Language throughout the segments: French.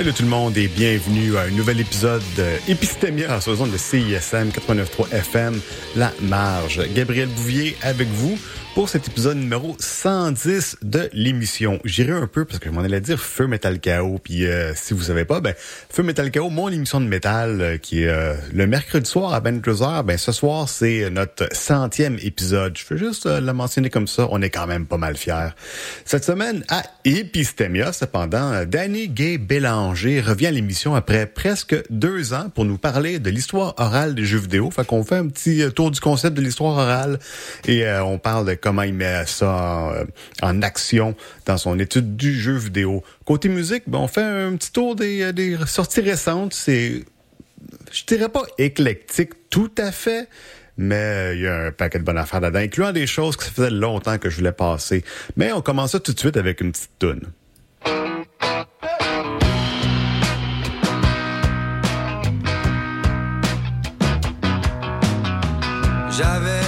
Salut tout le monde et bienvenue à un nouvel épisode d'Épistémia sur le de CISM 89.3 FM, La Marge. Gabriel Bouvier avec vous pour cet épisode numéro 110 de l'émission. J'irai un peu parce que je m'en allais dire Feu Metal Chaos. Puis euh, si vous savez pas, ben Feu Metal Chaos, mon émission de métal euh, qui est euh, le mercredi soir à 22h. Ben ce soir c'est notre centième épisode. Je veux juste le mentionner comme ça. On est quand même pas mal fiers. Cette semaine à Epistemia, cependant, Danny Gay Bélanger revient à l'émission après presque deux ans pour nous parler de l'histoire orale des jeux vidéo. Fait qu'on fait un petit tour du concept de l'histoire orale et on parle de comment il met ça euh, en, action dans son étude du jeu vidéo. Côté musique, on fait un petit tour des, euh, des sorties récentes. C'est, je dirais pas éclectique tout à fait, mais euh, il y a un paquet de bonnes affaires là-dedans, incluant des choses que ça faisait longtemps que je voulais passer. Mais on commence ça tout de suite avec une petite toune. J'avais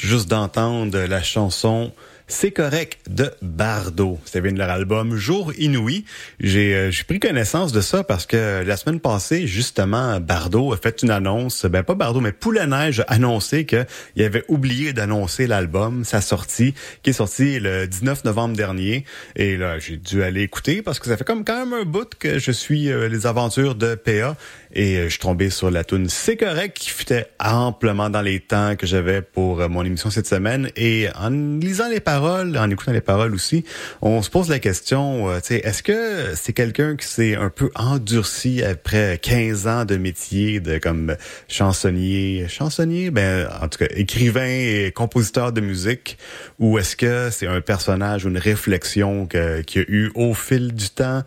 juste d'entendre la chanson c'est correct de Bardo. Ça vient de leur album Jour Inouï. J'ai euh, pris connaissance de ça parce que la semaine passée, justement, Bardo a fait une annonce. Ben pas Bardo, mais Poule Neige a annoncé qu'il avait oublié d'annoncer l'album, sa sortie, qui est sorti le 19 novembre dernier. Et là, j'ai dû aller écouter parce que ça fait comme quand même un bout que je suis euh, les aventures de PA. Et euh, je tombé sur la tune C'est correct qui fitait amplement dans les temps que j'avais pour mon émission cette semaine. Et en lisant les paroles, en écoutant les paroles aussi, on se pose la question, euh, est-ce que c'est quelqu'un qui s'est un peu endurci après 15 ans de métier de comme chansonnier, chansonnier, ben en tout cas écrivain et compositeur de musique, ou est-ce que c'est un personnage ou une réflexion qu'il y a eu au fil du temps?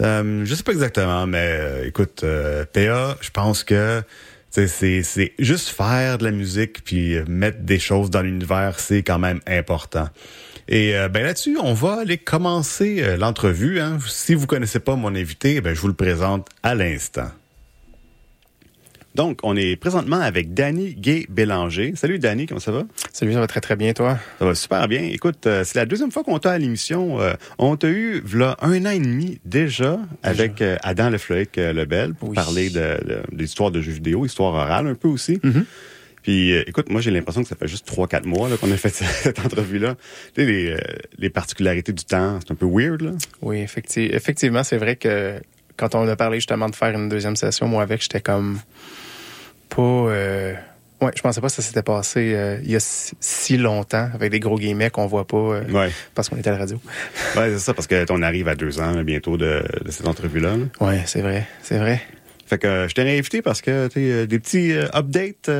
Euh, je sais pas exactement, mais euh, écoute, euh, PA, je pense que c'est juste faire de la musique puis mettre des choses dans l'univers, c'est quand même important. Et euh, ben là-dessus, on va aller commencer euh, l'entrevue. Hein. Si vous connaissez pas mon invité, ben je vous le présente à l'instant. Donc, on est présentement avec Danny Gay-Bélanger. Salut Danny, comment ça va? Salut, ça va très très bien, toi? Ça va super bien. Écoute, euh, c'est la deuxième fois qu'on t'a à l'émission. Euh, on t'a eu là un an et demi déjà, avec euh, Adam Lefloic Lebel pour parler de, l'histoire de jeux vidéo, histoire orale un peu aussi. Mm-hmm. Puis, écoute, moi, j'ai l'impression que ça fait juste trois, quatre mois qu'on a fait cette entrevue-là. Tu sais, les, les, particularités du temps, c'est un peu weird, là. Oui, effectivement, effectivement c'est vrai que quand on a parlé justement de faire une deuxième session, moi, avec, j'étais comme pas. Euh... Ouais, je pensais pas que ça s'était passé euh, il y a si, longtemps avec des gros guillemets qu'on voit pas euh, parce qu'on était à la radio. ouais, c'est ça, parce que on arrive à deux ans bientôt de, de cette entrevue-là. Oui, Ouais, c'est vrai, c'est vrai. Fait que je t'ai invité parce que tu euh, des petits updates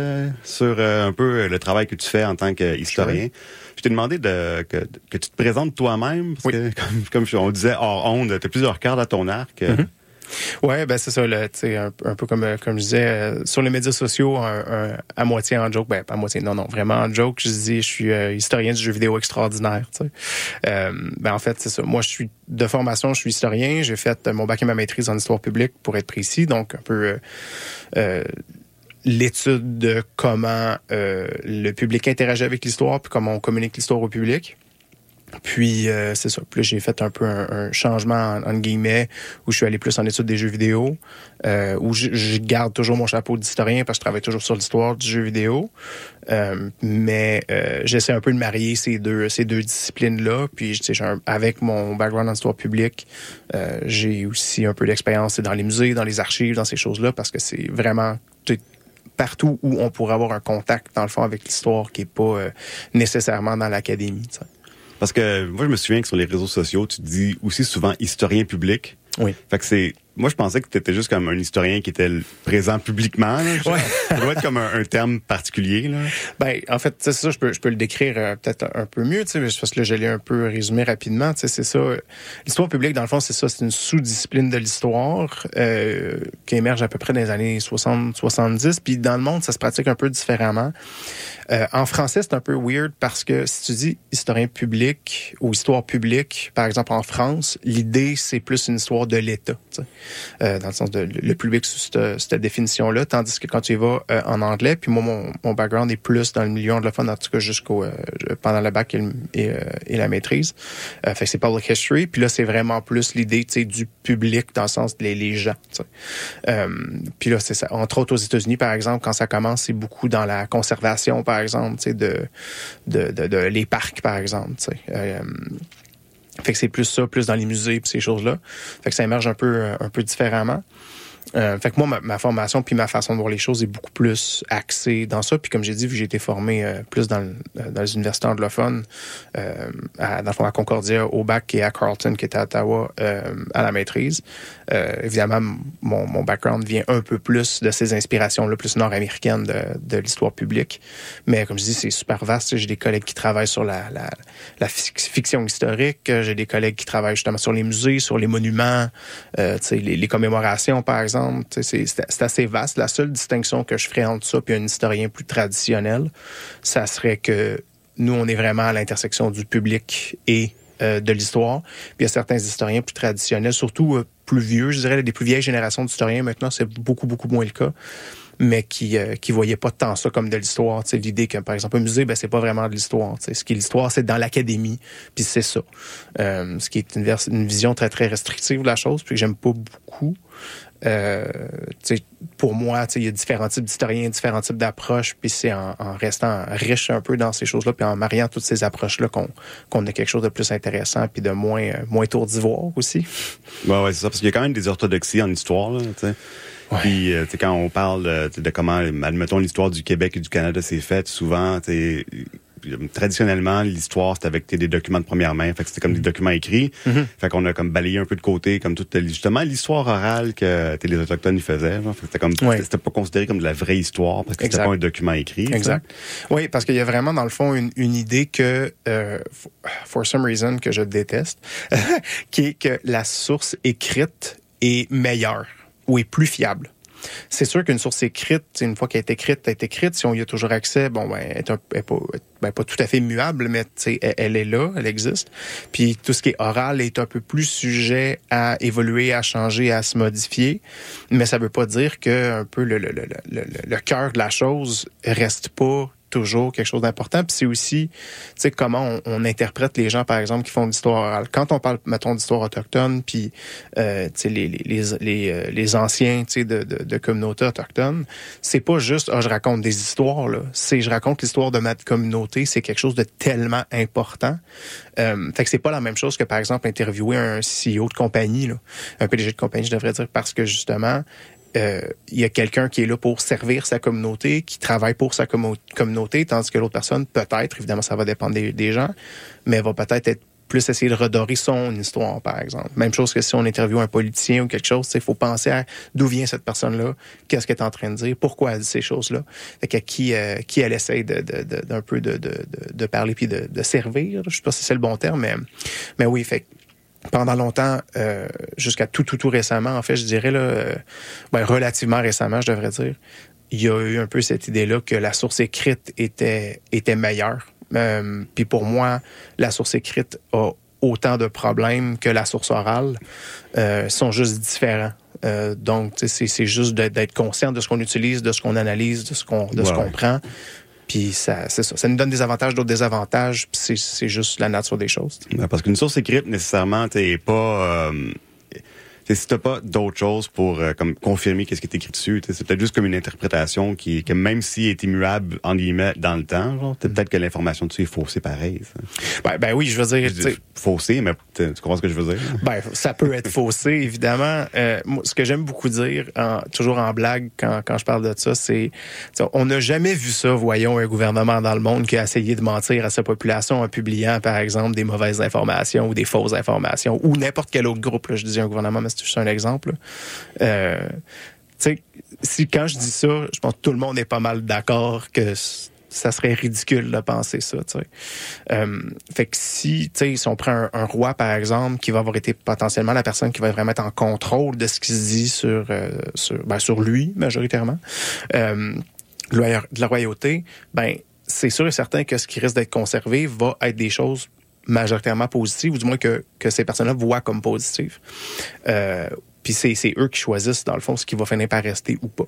sur un peu le travail que tu fais en tant qu'historien. Je t'ai demandé de, que, que, tu te présentes toi-même parce que comme, comme on disait hors onde, tu as plusieurs cartes à ton arc. Mm-hmm. Ouais, ben c'est ça, là, un, un peu comme, euh, comme je disais, euh, sur les médias sociaux, un, à moitié en joke, ben pas à moitié, non, non, vraiment en joke, je dis, je suis euh, historien du jeu vidéo extraordinaire. Euh, ben en fait, c'est ça. Moi, je suis de formation, je suis historien. J'ai fait mon bac et ma maîtrise en histoire publique, pour être précis, donc un peu l'étude de comment le public interagit avec l'histoire, puis comment on communique l'histoire au public. Puis euh, c'est ça. Puis j'ai fait un peu un, changement en, guillemets où je suis allé plus en étude des jeux vidéo, euh, où je, garde toujours mon chapeau d'historien parce que je travaille toujours sur l'histoire du jeu vidéo. Euh, mais j'essaie un peu de marier ces deux ces deux disciplines là. Puis avec mon background en histoire publique, j'ai aussi un peu d'expérience dans les musées, dans les archives, dans ces choses là parce que c'est vraiment partout où on pourrait avoir un contact dans le fond avec l'histoire qui est pas nécessairement dans l'académie. Parce que moi, je me souviens que sur les réseaux sociaux, tu dis aussi souvent historien public. Oui. Fait que c'est moi, je pensais que tu étais juste comme un historien qui était présent publiquement. Là, ouais. ça doit être comme un, terme particulier. Là. Ben, en fait, c'est ça, je peux, je peux le décrire euh, peut-être un peu mieux, parce que là, je l'ai un peu résumé rapidement. C'est ça. L'histoire publique, dans le fond, c'est ça, c'est une sous-discipline de l'histoire euh, qui émerge à peu près dans les années 60-70. Puis dans le monde, ça se pratique un peu différemment. Euh, en français, c'est un peu weird parce que si tu dis historien public ou histoire publique, par exemple en France, l'idée, c'est plus une histoire de l'État. Euh, dans le sens de le public sous cette, définition-là, tandis que quand tu y vas euh, en anglais, puis moi, mon, mon, background est plus dans le milieu anglophone, en tout cas jusqu'au euh, pendant le bac et, la maîtrise. fait que c'est public history, puis là, c'est vraiment plus l'idée du public dans le sens des les gens. puis là, c'est ça. Entre autres aux États-Unis, par exemple, quand ça commence, c'est beaucoup dans la conservation, par exemple, de, de, de, de, les parcs, par exemple. Fait que c'est plus ça, plus dans les musées et ces choses-là. Fait que ça émerge un peu, euh, un peu différemment. Euh, fait que moi, ma, formation puis ma façon de voir les choses est beaucoup plus axée dans ça. Puis comme j'ai dit, vu que j'ai été formé euh, plus dans, dans, les universités anglophones, euh, à, dans le fond à Concordia, au bac et à Carleton, qui était à Ottawa, euh, à la maîtrise. Euh, évidemment, mon, background vient un peu plus de ces inspirations-là, plus nord-américaines de, l'histoire publique. Mais comme je dis, c'est super vaste. J'ai des collègues qui travaillent sur la, la, la fiction historique. J'ai des collègues qui travaillent justement sur les musées, sur les monuments, les, les commémorations, par exemple c'est assez vaste. La seule distinction que je ferais entre ça et un historien plus traditionnel, ça serait que nous, on est vraiment à l'intersection du public et euh, de l'histoire. Puis il y a certains historiens plus traditionnels, surtout euh, plus vieux, je dirais, des plus vieilles générations d'historiens. Maintenant, c'est beaucoup, beaucoup moins le cas. mais qui euh, qui voyaient pas tant ça comme de l'histoire. L'idée que par exemple un musée, ben c'est pas vraiment de l'histoire. Ce qui est l'histoire, c'est dans l'académie, puis c'est ça. Euh, ce qui est une, une vision très très restrictive de la chose, puis que j'aime pas beaucoup. Euh, pour moi, il y a différents types d'historiens, différents types d'approches, puis c'est en, restant riche un peu dans ces choses-là, puis en mariant toutes ces approches-là qu'on a quelque chose de plus intéressant, puis de moins, euh, moins tour d'ivoire aussi. Ouais, ouais, c'est ça, parce qu'il y a quand même des orthodoxies en histoire, là. Puis, euh, quand on parle de, de comment, admettons, l'histoire du Québec et du Canada s'est faite, souvent, traditionnellement, l'histoire, c'était avec des documents de première main. Fait que c'était comme des documents écrits. Mm-hmm. Fait qu'on a comme balayé un peu de côté, comme toute, justement, l'histoire orale que les Autochtones y faisaient. C'était comme, c'était pas considéré comme de la vraie histoire parce que c'était pas un document écrit. Exact. Oui, parce qu'il y a vraiment, dans le fond, une, une idée que, euh, for some reason, que je déteste, qui est que la source écrite est meilleure ou est plus fiable. C'est sûr qu'une source écrite, une fois qu'elle est écrite, elle est écrite. Si on y a toujours accès, bon, ben, elle est, pas, ben, pas tout à fait muable, mais elle, elle est là, elle existe. Puis tout ce qui est oral est un peu plus sujet à évoluer, à changer, à se modifier. Mais ça veut pas dire que un peu le, le, le, le, le cœur de la chose reste pas toujours quelque chose d'important. Puis c'est aussi, tu sais, comment on, interprète les gens, par exemple, qui font de l'histoire orale. Quand on parle, mettons, d'histoire autochtone, puis, euh, tu sais, les, les, les, euh, les, anciens, tu sais, de, de, de, communautés autochtones, c'est pas juste, ah, je raconte des histoires, là. C'est, je raconte l'histoire de ma communauté. C'est quelque chose de tellement important. Euh, fait que c'est pas la même chose que, par exemple, interviewer un CEO de compagnie, là. Un PDG de compagnie, je devrais dire, parce que, justement, euh, il y a quelqu'un qui est là pour servir sa communauté, qui travaille pour sa communauté, tandis que l'autre personne, peut-être, évidemment, ça va dépendre des, gens, mais va peut-être être plus essayer de redorer son histoire, par exemple. Même chose que si on interviewe un politicien ou quelque chose, il faut penser à d'où vient cette personne-là, qu'est-ce qu'elle est en train de dire, pourquoi elle dit ces choses-là, à qui, euh, qui elle essaye d'un de, peu de, de, de, parler puis de, servir. Je sais pas si c'est le bon terme, mais, mais oui, fait pendant longtemps, euh, jusqu'à tout, tout, tout récemment, en fait, je dirais, là, euh, ben, relativement récemment, je devrais dire, il y a eu un peu cette idée-là que la source écrite était, était meilleure. Euh, puis pour moi, la source écrite a autant de problèmes que la source orale, sont juste différents. Donc, c'est juste d'être conscient de ce qu'on utilise, de ce qu'on analyse, de ce qu'on de ce qu'on prend. Puis ça, c'est ça. Ça nous donne des avantages, d'autres désavantages. Puis c'est juste la nature des choses. Parce qu'une source écrite, nécessairement, t'es pas... Euh, si t'as pas d'autres choses pour euh, comme confirmer qu'est-ce qui est écrit dessus, c'est peut-être juste comme une interprétation qui, que même s'il est immuable en guillemets dans le temps, genre, peut-être que l'information dessus est faussée pareil. Ben, ben, oui, je veux dire, je faussée, mais tu comprends ce que je veux dire? Ben ça peut être faussé évidemment. Euh, moi, ce que j'aime beaucoup dire, en, toujours en blague quand, quand je parle de ça, c'est on n'a jamais vu ça. Voyons un gouvernement dans le monde qui a essayé de mentir à sa population en publiant par exemple des mauvaises informations ou des fausses informations ou n'importe quel autre groupe. Là, je dis un gouvernement, mais c'est juste un exemple. Euh, si quand je dis ça, je pense que tout le monde est pas mal d'accord que ça serait ridicule de penser ça. Euh, fait que si, si on prend un, roi, par exemple, qui va avoir été potentiellement la personne qui va vraiment être en contrôle de ce qui se dit sur, euh, sur, ben, sur lui, majoritairement, de la royauté, ben c'est sûr et certain que ce qui risque d'être conservé va être des choses majoritairement positives, ou du moins que, que ces personnes-là voient comme positives. Euh, puis c'est eux qui choisissent, dans le fond, ce qui va finir par rester ou pas.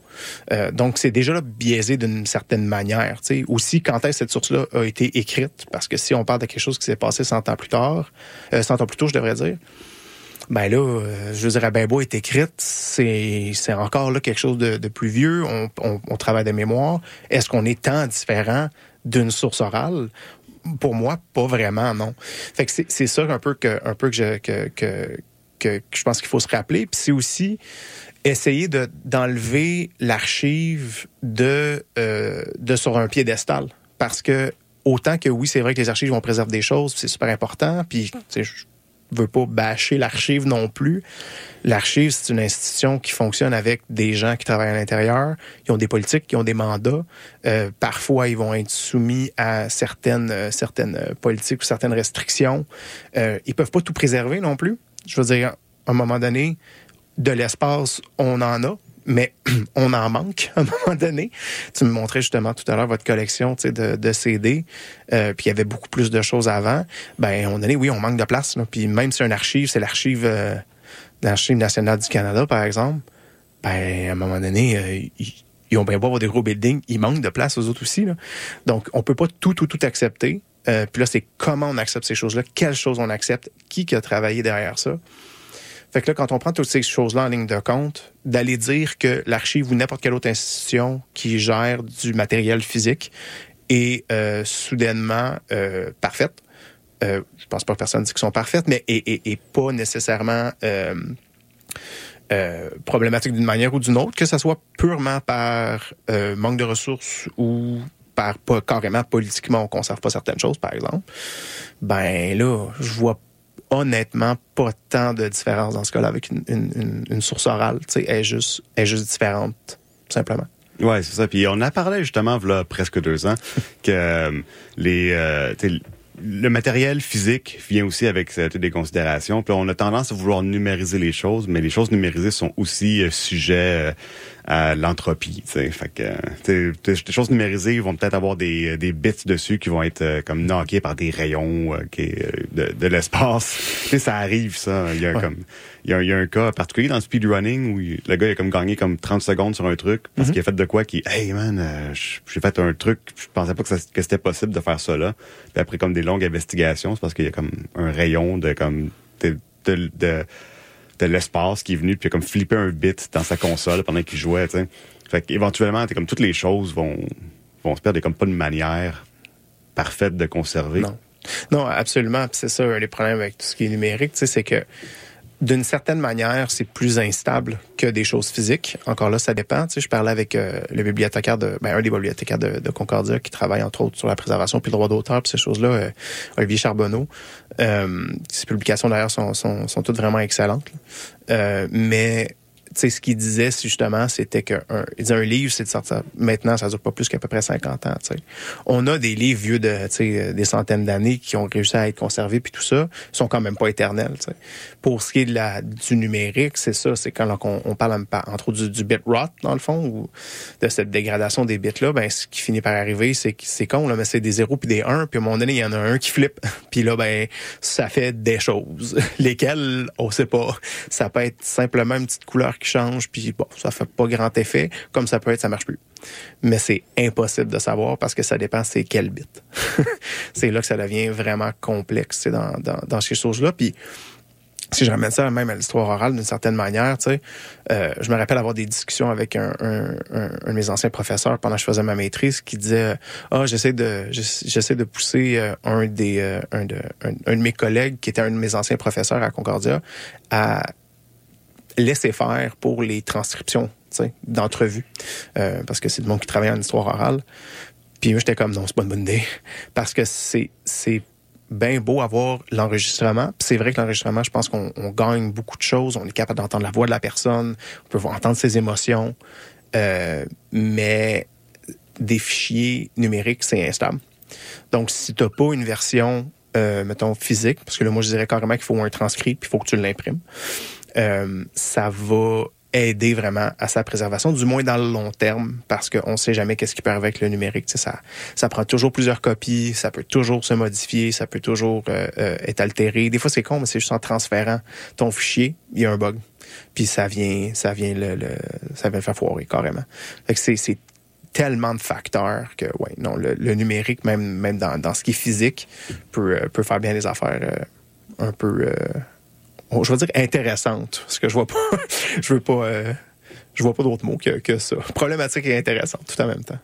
Euh, donc, c'est déjà biaisé d'une certaine manière. sais. Aussi, quand est-ce cette source-là a été écrite? Parce que si on parle de quelque chose qui s'est passé 100 ans plus tard, euh, 100 ans plus tôt, je devrais dire, ben là, euh, je dirais, ben beau est écrite, c'est encore là quelque chose de, de plus vieux. On, on, on, travaille de mémoire. Est-ce qu'on est tant différent d'une source orale? Pour moi, pas vraiment, non. Fait que c'est ça un peu que, je, pense qu'il faut se rappeler. C'est aussi essayer de, d'enlever l'archive de, euh, de sur un piédestal. Parce que autant que oui, c'est vrai que les archives vont préserver des choses, c'est super important. Puis veux pas bâcher l'archive non plus. L'archive, c'est une institution qui fonctionne avec des gens qui travaillent à l'intérieur. Ils ont des politiques, qui ont des mandats. Euh, parfois, ils vont être soumis à certaines, euh, certaines politiques ou certaines restrictions. Euh, ils peuvent pas tout préserver non plus. Je veux dire, à un moment donné, de l'espace, on en a, mais on en manque à un moment donné. Tu me montrais justement tout à l'heure votre collection de, de CD, euh, puis il y avait beaucoup plus de choses avant. Ben, on donné, oui, on manque de place. Puis même si un archive, c'est l'archive euh, l'Archive nationale du Canada, par exemple, ben, à un moment donné, euh, ils ont bien beau avoir des gros buildings, il manque de place aux autres aussi. Là. Donc, on peut pas tout, tout, tout accepter. Euh, puis là, c'est comment on accepte ces choses-là, quelles choses on accepte, qui qui a travaillé derrière ça? Fait que là, quand on prend toutes ces choses-là en ligne de compte, d'aller dire que l'archive ou n'importe quelle autre institution qui gère du matériel physique est euh, soudainement euh, parfaite, euh, je pense pas que personne dit qu'ils sont parfaites, mais est, pas nécessairement euh, problématique d'une manière ou d'une autre, que ce soit purement par manque de ressources ou par pas carrément politiquement on conserve pas certaines choses, par exemple, ben là, je vois honnêtement pas tant de différence dans ce cas-là avec une, une, une source orale. Tu sais, elle est juste, elle est juste différente, tout simplement. Ouais, c'est ça. Puis on a parlé justement, là, presque deux ans, que euh, les, euh, le matériel physique vient aussi avec euh, des considérations. Puis on a tendance à vouloir numériser les choses, mais les choses numérisées sont aussi euh, sujets à l'entropie. Fait que des choses numérisées vont peut-être avoir des, des bits dessus qui vont être euh, comme knockés par des rayons euh, qui, de, de l'espace. ça arrive, ça. Il y a comme il y, a, il y, a, un cas particulier dans le speedrunning où le gars il a comme gagné comme 30 secondes sur un truc parce mm-hmm. qu'il a fait de quoi qui Hey man, euh, j'ai fait un truc, je pensais pas que, que c'était possible de faire ça là. Puis après comme des longues investigations, c'est parce qu'il y a comme un rayon de comme de, de, de de l'espace qui est venu puis comme flipper un bit dans sa console pendant qu'il jouait, tu sais. Fait qu'éventuellement, comme toutes les choses vont, vont se perdre comme pas de manière parfaite de conserver. Non. Non, absolument. c'est ça, des problèmes avec tout ce qui est numérique, c'est que d'une certaine manière, c'est plus instable que des choses physiques. Encore là, ça dépend. Tu sais, je parlais avec euh, le bibliothécaire de, ben, un des bibliothécaires de, Concordia qui travaille entre autres sur la préservation puis le droit d'auteur puis ces choses-là, euh, Olivier Charbonneau. Euh, ces publications d'ailleurs sont, sont, sont toutes vraiment excellentes. Euh, mais ce qu'il disait, justement, c'était qu'un un livre, c'est de sortir. Maintenant, ça dure pas plus qu'à peu près 50 ans. sais. On a des livres vieux de sais, des centaines d'années qui ont réussi à être conservés, puis tout ça, sont quand même pas éternels. sais. Pour ce qui est de la, du numérique, c'est ça, c'est quand on, parle entre autres du, du, bit rot, dans le fond, ou de cette dégradation des bits-là, ben, ce qui finit par arriver, c'est c'est con, là, mais c'est des 0 puis des 1, puis à un moment donné, il y en a un qui flippe, puis là, ben, ça fait des choses. Lesquelles, on sait pas. Ça peut être simplement une petite couleur qui change, puis bon, ça fait pas grand effet, comme ça peut être, ça marche plus. Mais c'est impossible de savoir parce que ça dépend c'est quel bit. c'est là que ça devient vraiment complexe dans, dans, dans ces choses-là. Puis si je ramène ça même à l'histoire orale d'une certaine manière, tu sais, euh, je me rappelle avoir des discussions avec un, de mes anciens professeurs pendant que je faisais ma maîtrise qui disait ah oh, j'essaie de j'essaie de pousser euh, un des euh, un de un, de mes collègues qui était un de mes anciens professeurs à Concordia à laisser faire pour les transcriptions d'entrevues, euh, parce que c'est le monde qui travaille en histoire orale. Puis moi, j'étais comme, non, c'est pas une bonne idée, parce que c'est bien beau avoir l'enregistrement. c'est vrai que l'enregistrement, je pense qu'on gagne beaucoup de choses. On est capable d'entendre la voix de la personne, on peut entendre ses émotions, euh, mais des fichiers numériques, c'est instable. Donc, si tu n'as pas une version, euh, mettons, physique, parce que là, moi, je dirais carrément qu'il faut un transcrit, puis il faut que tu l'imprimes. Euh, ça va aider vraiment à sa préservation, du moins dans le long terme, parce qu'on ne sait jamais qu'est-ce qui peut avec le numérique. ça, ça prend toujours plusieurs copies, ça peut toujours se modifier, ça peut toujours euh, euh, être altéré. Des fois, c'est con, mais c'est juste en transférant ton fichier, il y a un bug, puis ça vient, ça vient le, le ça vient le faire foirer carrément. C'est, tellement de facteurs que, ouais, non, le, numérique, même, même dans, dans ce qui est physique, peut, peut faire bien les affaires un peu je veux dire intéressante, parce que je vois pas, je veux pas, euh, je vois pas d'autres mots que, que ça. Problématique et intéressante, tout en même temps.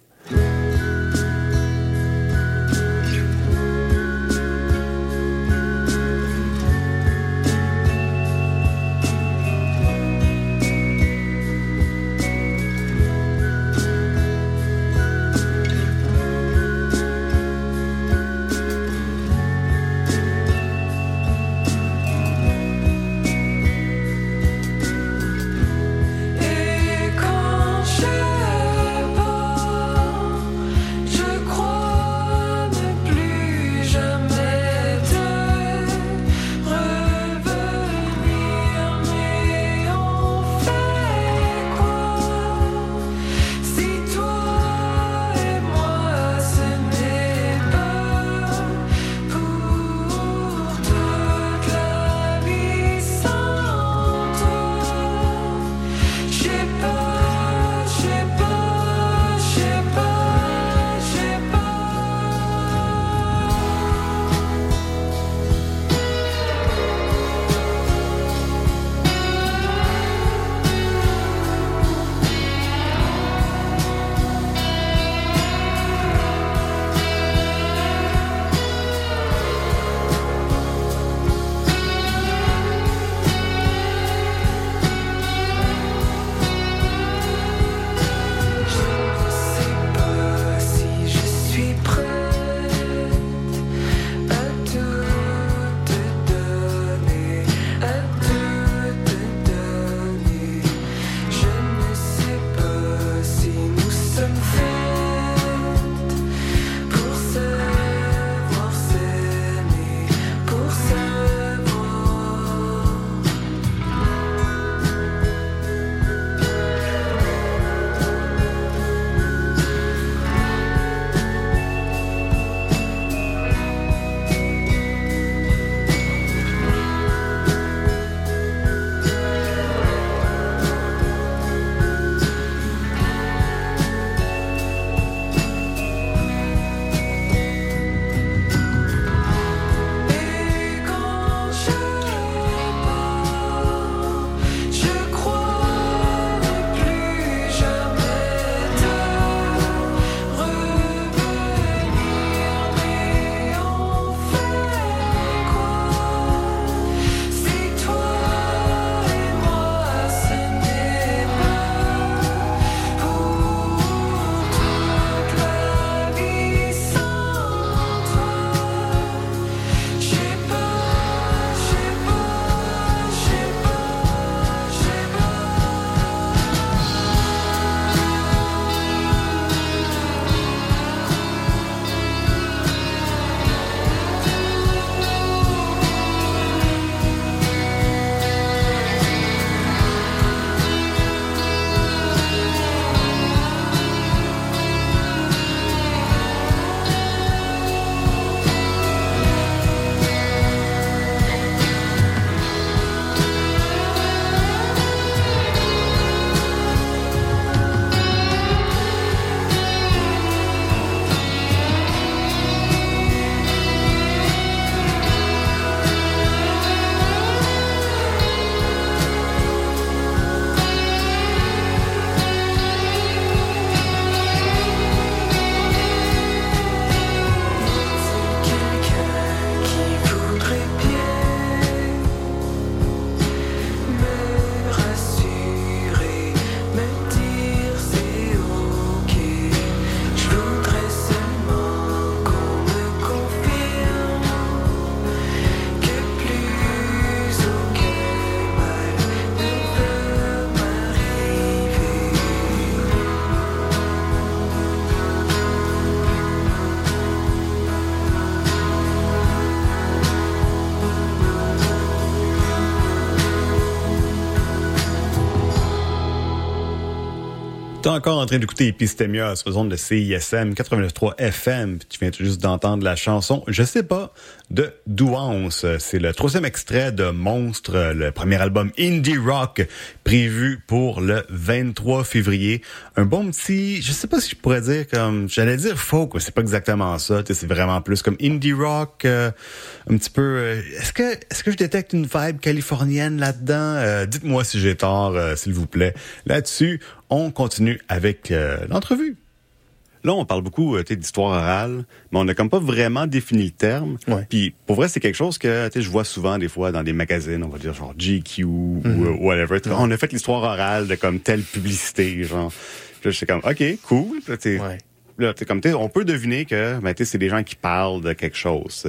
T'es encore en train d'écouter Epistemia sur zone de CISM 89.3 FM. Tu viens tout juste d'entendre la chanson Je sais pas de Douance. C'est le troisième extrait de Monstre, le premier album indie rock prévu pour le 23 février. Un bon petit, je sais pas si je pourrais dire comme, j'allais dire folk, mais c'est pas exactement ça. C'est vraiment plus comme indie rock, euh, un petit peu. euh, est-ce que est-ce que je détecte une vibe californienne là-dedans? Euh, Dites-moi si j'ai tort, euh, s'il vous plaît. Là-dessus, on continue avec euh, l'entrevue. Là, on parle beaucoup euh, d'histoire orale, mais on n'a comme pas vraiment défini le terme. Ouais. Puis pour vrai, c'est quelque chose que je vois souvent des fois dans des magazines, on va dire genre GQ ou euh, whatever. On a fait l'histoire orale de comme telle publicité, genre. Puis là, je suis comme OK, cool. Ouais. Là, comme on peut deviner que ben, c'est des gens qui parlent de quelque chose.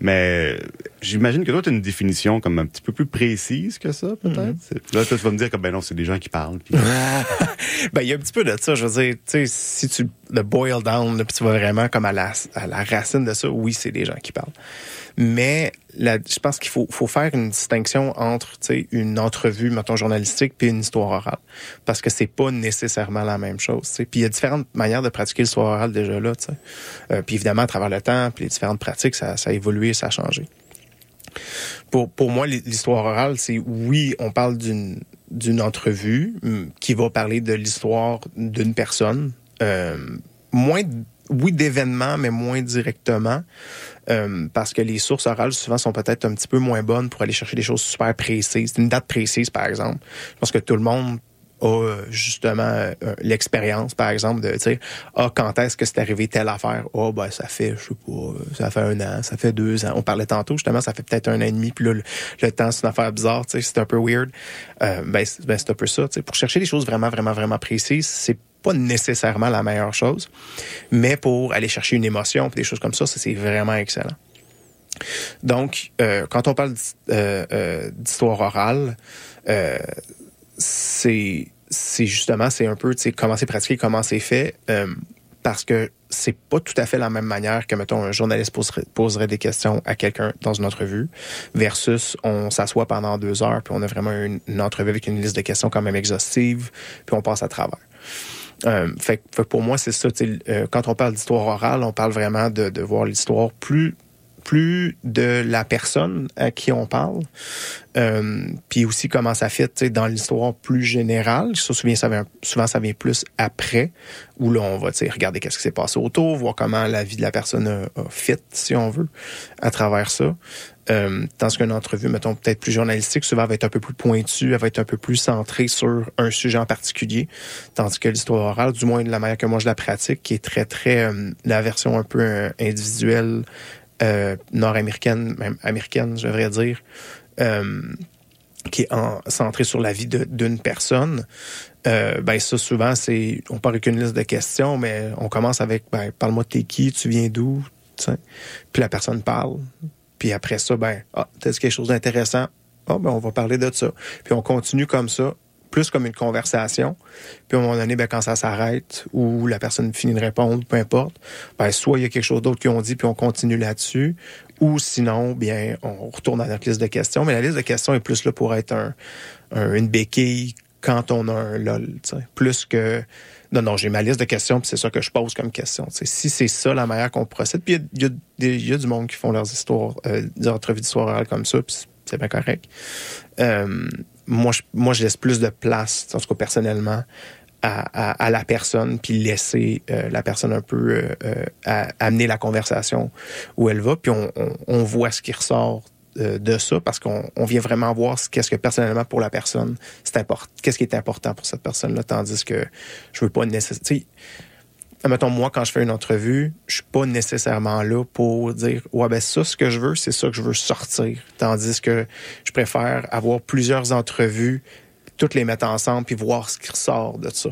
Mais j'imagine que toi, tu as une définition comme un petit peu plus précise que ça, peut-être? C'est- Là, toi, tu vas me dire que ben non, c'est des gens qui parlent. Ben, il y a un petit peu de ça. Je veux dire, si tu le boil down, là, tu vas vraiment comme à la, à la racine de ça, oui, c'est des gens qui parlent. Mais la- je pense qu'il faut, faut faire une distinction entre, une entrevue, mettons, journalistique puis une histoire orale. Parce que c'est pas nécessairement la même chose, tu sais. Puis il y a différentes manières de pratiquer l'histoire orale déjà là. Euh, puis évidemment, à travers le temps, puis les différentes pratiques, ça, ça a évolué, ça a changé. Pour, pour moi, l'histoire orale, c'est oui, on parle d'une d'une entrevue hum, qui va parler de l'histoire d'une personne. Euh, moins, oui, d'événements, mais moins directement. Euh, parce que les sources orales, souvent, sont peut-être un petit peu moins bonnes pour aller chercher des choses super précises. Une date précise, par exemple. Je pense que tout le monde a euh, justement euh, l'expérience, par exemple, de dire Ah, quand est-ce que c'est arrivé telle affaire? Ah, ben, ça fait, je sais pas, ça fait un an, ça fait deux ans. On parlait tantôt, justement, ça fait peut-être un an et demi, puis là, le, temps, c'est une affaire bizarre, c'est un peu weird. Ben, ben, c'est un peu ça, tu sais. Pour chercher des choses vraiment, vraiment, vraiment précises, c'est pas nécessairement la meilleure chose, mais pour aller chercher une émotion, des choses comme ça, c'est vraiment excellent. Donc, euh, quand on parle euh, euh, d'histoire orale, euh, c'est justement c'est un peu comment c'est pratiqué comment c'est fait parce que c'est pas tout à fait la même manière que mettons un journaliste poserait, poserait des questions à quelqu'un dans une entrevue versus on s'assoit pendant deux heures puis on a vraiment une, une entrevue avec une liste de questions quand même exhaustive puis on passe à travers euh, fait, pour moi, c'est ça. euh, quand on parle d'histoire orale, on parle vraiment de, voir l'histoire plus plus de la personne à qui on parle, euh, puis aussi comment ça fit dans l'histoire plus générale. Ça vient, souvent, ça vient plus après, où là, on va regarder qu'est-ce qui s'est passé autour, voir comment la vie de la personne a, a fit, si on veut, à travers ça. Euh, tandis qu'une entrevue, mettons, peut-être plus journalistique, souvent va être un peu plus pointue, elle va être un peu plus centrée sur un sujet en particulier. Tandis que l'histoire orale, du moins de la manière que moi je la pratique, qui est très, très euh, la version un peu euh, individuelle, euh, nord-américaine, même américaine, je devrais dire, euh, qui est en, centrée sur la vie d'une personne. Ben ça souvent c'est on part avec une liste de questions mais on commence avec ben parle-moi de t'es qui? Tu viens d'où puis la personne parle puis après ça ben ah dit quelque chose d'intéressant. Ah ben on va parler de ça. Puis on continue comme ça plus comme une conversation. Puis à un moment donné ben quand ça s'arrête ou la personne finit de répondre peu importe ben soit il y a quelque chose d'autre qu'ils ont dit puis on continue là-dessus. Ou sinon bien on retourne à notre liste de questions. Mais la liste de questions est plus là pour être un, un- une béquille quand on a un lol, plus que non, non, j'ai ma liste de questions, puis c'est ça que je pose comme question. Si c'est ça la manière qu'on procède, puis il y a, du monde qui font leurs histoires, euh, des entrevues d'histoire orale comme ça, puis c'est- bien correct. Euh, moi, je, moi, je laisse plus de place, en tout cas personnellement, à, la personne, puis laisser euh, la personne un peu euh, amener la conversation où elle va, puis on, voit ce qui ressort de ça parce qu'on on vient vraiment voir ce qu'est-ce que personnellement pour la personne c'est important qu'est-ce qui est important pour cette personne là tandis que je veux pas nécessairement mettons moi quand je fais une entrevue je suis pas nécessairement là pour dire ouais ben ça ce que je veux c'est ça que je veux sortir tandis que je préfère avoir plusieurs entrevues toutes les mettre ensemble puis voir ce qui ressort de ça.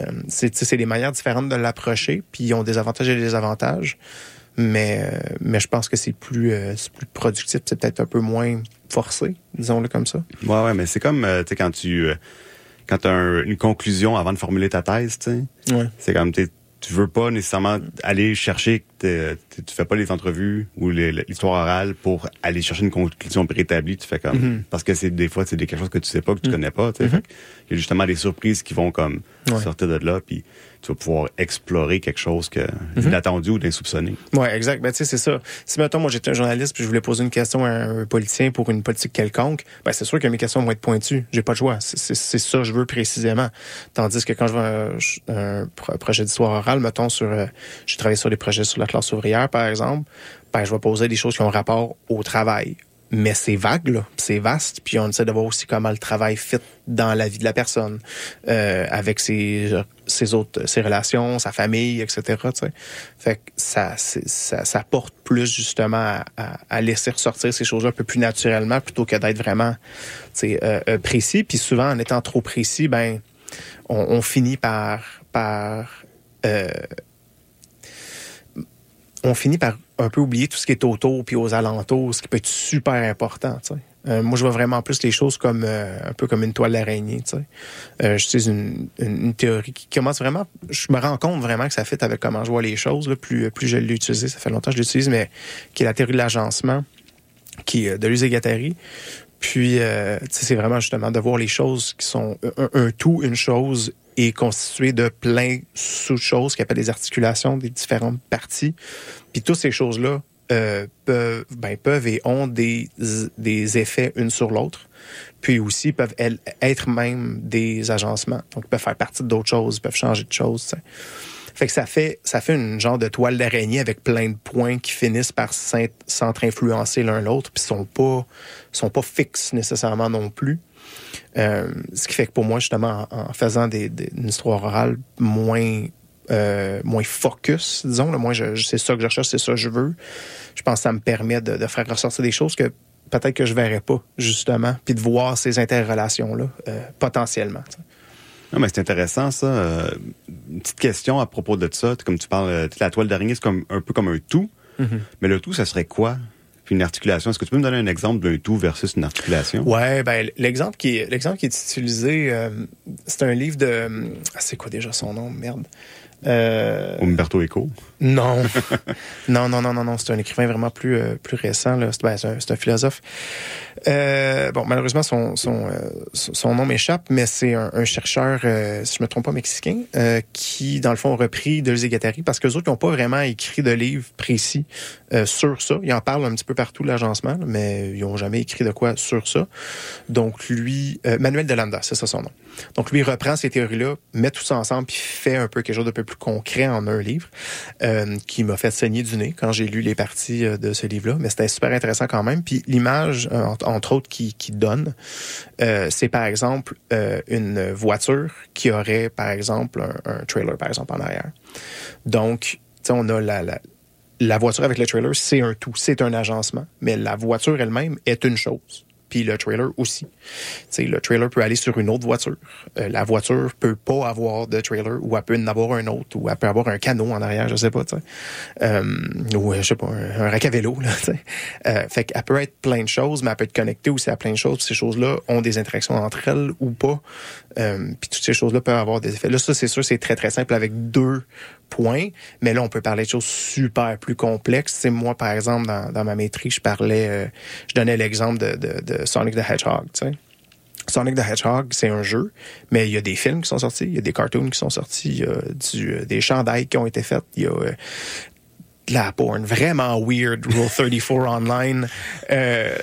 Euh, c'est des manières différentes de l'approcher puis ils ont des avantages et des désavantages mais euh, mais je pense que c'est plus euh, c'est plus productif c'est peut-être un peu moins forcé disons-le comme ça Ouais, ouais, mais c'est comme, euh, tu sais, quand tu, euh, quand as un- une conclusion avant de formuler ta thèse, tu sais. ouais C'est comme, tu veux pas nécessairement aller chercher, t'es- t'es- tu fais pas les entrevues ou les- l'histoire orale pour aller chercher une conclusion préétablie. Tu fais comme Mm-hmm. parce que c'est des fois c'est des quelque chose que tu sais pas que tu connais pas. tu que Il y a justement des surprises qui vont comme Ouais. sortir de là, puis tu vas pouvoir explorer quelque chose que d'inattendu ou d'insoupçonné. Ouais, exact. Ben, tu sais, c'est ça. Si, mettons, moi, j'étais un journaliste puis je voulais poser une question à un politicien pour une politique quelconque, ben, c'est sûr que mes questions vont être pointues. J'ai pas de choix. C'est- ça que je veux précisément. Tandis que quand je veux un, un pro- projet d'histoire orale, mettons, sur, euh, j'ai travaillé sur des projets sur la classe ouvrière, par exemple, ben, je vais poser des choses qui ont rapport au travail. Mais c'est vague. C'est vaste. Puis on essaie de voir aussi comment le travail fit dans la vie de la personne, euh, avec ses, autres, ses relations, sa famille, etc. ça, ça, porte plus justement à, laisser ressortir ces choses-là un peu plus naturellement plutôt que d'être vraiment, euh, euh, précis. Puis souvent, en étant trop précis, ben, on, finit par, on finit par un peu oublier tout ce qui est autour puis aux alentours, ce qui peut être super important. Euh, moi, je vois vraiment plus les choses comme euh, un peu comme une toile d'araignée. Euh, sais une, théorie qui commence vraiment. Je me rends compte vraiment que ça fit avec comment je vois les choses. Là, plus plus je l'ai utilisé, ça fait longtemps que je l'utilise, mais qui est la théorie de l'agencement, qui est de et Guattari. Puis, euh, c'est vraiment justement de voir les choses qui sont un tout, une chose est constitué de plein sous-choses qui appellent des articulations des différentes parties. Puis toutes ces choses-là euh, peuvent, ben, peuvent et ont des, des effets une sur l'autre. Puis aussi peuvent elles, être même des agencements. Donc, ils peuvent faire partie d'autres choses, ils peuvent changer de choses. tu sais. Fait que ça fait, ça fait une genre de toile d'araignée avec plein de points qui finissent par s'entre-influencer l'un l'autre, puis sont pas, sont pas fixes nécessairement non plus. Euh, ce qui fait que pour moi, justement, en, en faisant des, des- une histoire orale moins, euh, moins focus, disons, là, moi, je, je- c'est ça que je recherche, c'est ça que je veux. Je pense que ça me permet de, de faire ressortir des choses que peut-être que je verrais pas, justement, puis de voir ces interrelations-là, euh, potentiellement. Non, mais c'est intéressant, ça. Euh, une petite question à propos de ça. Comme tu parles, la toile d'araignée, c'est comme, un peu comme un tout. Mais le tout, ça serait quoi? Puis une articulation. Est-ce que tu peux me donner un exemple d'un tout versus une articulation? Ouais, ben l'exemple qui qui est utilisé, euh, c'est un livre de ah, c'est quoi déjà son nom? Merde. Euh, Umberto Eco? non. non, non, non, non, non, c'est un écrivain vraiment plus euh, plus récent là. C'est ben, c'est un, c'est un philosophe. Euh, bon, malheureusement son son euh, son nom m'échappe, mais c'est un, un chercheur, euh, si je me trompe pas, mexicain, euh, qui dans le fond a repris Deleuze et Guattari parce que les autres n'ont pas vraiment écrit de livre précis euh, sur ça. Ils en parlent un petit peu partout l'agencement, là, mais ils ont jamais écrit de quoi sur ça. Donc lui, euh, Manuel de Landa, c'est ça son nom. Donc lui il reprend ces théories-là, met tout ça ensemble, puis fait un peu quelque chose de peu plus concret en un livre, euh, qui m'a fait saigner du nez quand j'ai lu les parties euh, de ce livre-là. Mais c'était super intéressant quand même. Puis l'image, euh, entre, autres, qui, donne, c'est par exemple une voiture qui aurait, par exemple, un, trailer, par exemple, en arrière. Donc, on a la, la, la voiture avec le trailer, c'est un tout, c'est un agencement. Mais la voiture elle-même est une chose. Puis le trailer aussi. Tu sais, le trailer peut aller sur une autre voiture. Euh, la voiture peut pas avoir de trailer ou elle peut en avoir un autre ou elle peut avoir un canot en arrière, je sais pas. Euh, ou euh, je sais pas, un, un rack à vélo, là. Euh, fait qu'elle peut être plein de choses, mais elle peut être connectée aussi à plein de choses. Ces choses-là ont des interactions entre elles ou pas. Puis toutes ces choses-là peuvent avoir des effets. Là, ça, c'est sûr, c'est très, très simple avec deux Mais là, on peut parler de choses super plus complexes. C'est moi, par exemple, dans, ma maîtrise, je parlais, euh, je donnais l'exemple de, Sonic the Hedgehog, tu sais. Sonic the Hedgehog, c'est un jeu, mais il y a des films qui sont sortis, il y a des cartoons qui sont sortis, il y a euh, des chandails qui ont été faits, il y a euh, de la porn vraiment weird, Rule 34 online. Euh,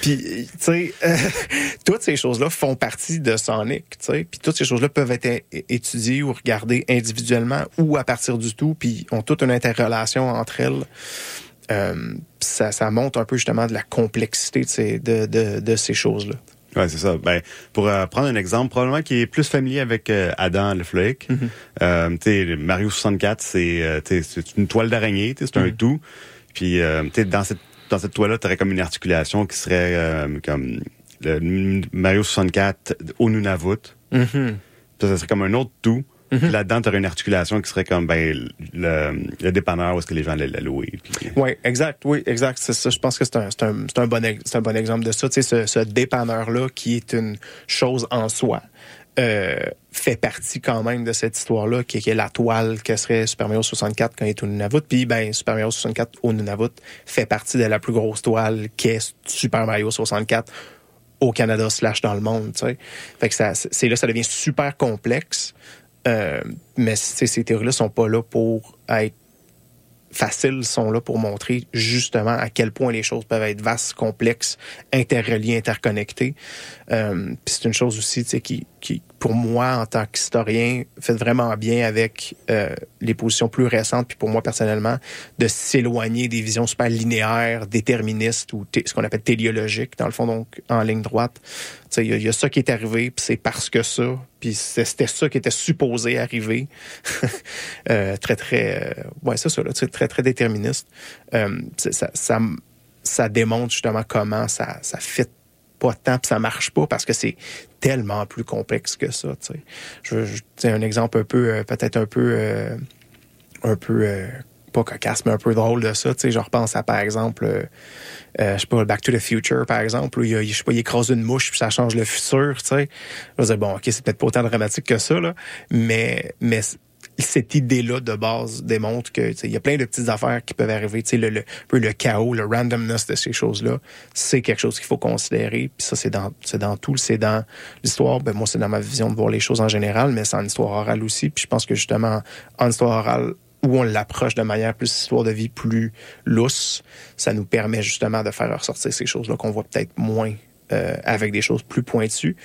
puis, tu sais, euh, toutes ces choses-là font partie de Sonic, tu sais. Puis toutes ces choses-là peuvent être étudiées ou regardées individuellement ou à partir du tout, puis ont toute une interrelation entre elles. Euh, ça, ça montre un peu justement de la complexité de ces, de, de, de ces choses-là. Ouais, c'est ça. Ben, pour euh, prendre un exemple, probablement qui est plus familier avec euh, Adam le euh, tu sais, Mario 64, c'est euh, c'est une toile d'araignée, c'est un tout. Puis, euh, dans cette dans cette toile-là, tu aurais comme une articulation qui serait euh, comme le Mario 64 au Nunavut. Mm-hmm. Ça, ça serait comme un autre tout. Puis là-dedans, tu aurais une articulation qui serait comme ben, le, le dépanneur où est-ce que les gens allaient la louer. Puis, Oui, exact. Oui, exact. C'est ça. Je pense que c'est un, c'est un, c'est un, bon, un bon exemple de ça. Tu sais, ce, ce dépanneur-là qui est une chose en soi. euh, fait partie quand même de cette histoire-là, qui, est la toile que serait Super Mario 64 quand il est au Nunavut. Puis, ben, Super Mario 64 au Nunavut fait partie de la plus grosse toile qu'est Super Mario 64 au Canada slash dans le monde, tu sais. Fait que ça, c'est là, ça devient super complexe. Euh, mais ces théories-là sont pas là pour être faciles sont là pour montrer justement à quel point les choses peuvent être vastes, complexes, interreliées, interconnectées. Euh, puis c'est une chose aussi qui, qui, pour moi, en tant qu'historien, fait vraiment bien avec euh, les positions plus récentes, puis pour moi personnellement, de s'éloigner des visions super linéaires, déterministes ou ce qu'on appelle téléologiques, dans le fond, donc en ligne droite. Il y, a ça qui est arrivé, puis c'est parce que ça, puis c'était ça qui était supposé arriver. euh, très, très... Euh, ouais, c'est ça, là, très, très déterministe. Euh, ça, ça, ça, démontre justement comment ça, ça fit pas tant, puis ça marche pas parce que c'est tellement plus complexe que ça. sais. Je, je un exemple un peu, euh, peut-être un peu, euh, un peu euh, pas cocasse, mais un peu drôle de ça. Tu sais, je repense à, par exemple, euh, euh, je sais pas, Back to the Future, par exemple, où il, je sais pas, il écrase une mouche puis ça change le futur, tu sais. Je dire, bon, OK, c'est peut-être pas autant dramatique que ça, là, mais, mais cette idée-là de base démontre que il y a plein de petites affaires qui peuvent arriver. Le, le, le chaos, le randomness de ces choses-là, c'est quelque chose qu'il faut considérer. Puis ça, c'est dans, dans tout. C'est dans l'histoire. Ben, moi, c'est dans ma vision de voir les choses en général, mais c'est en histoire orale aussi. Puis je pense que justement, en histoire orale, où on l'approche de manière plus histoire de vie, plus lousse, ça nous permet justement de faire ressortir ces choses-là qu'on voit peut-être moins euh, avec des choses plus pointues.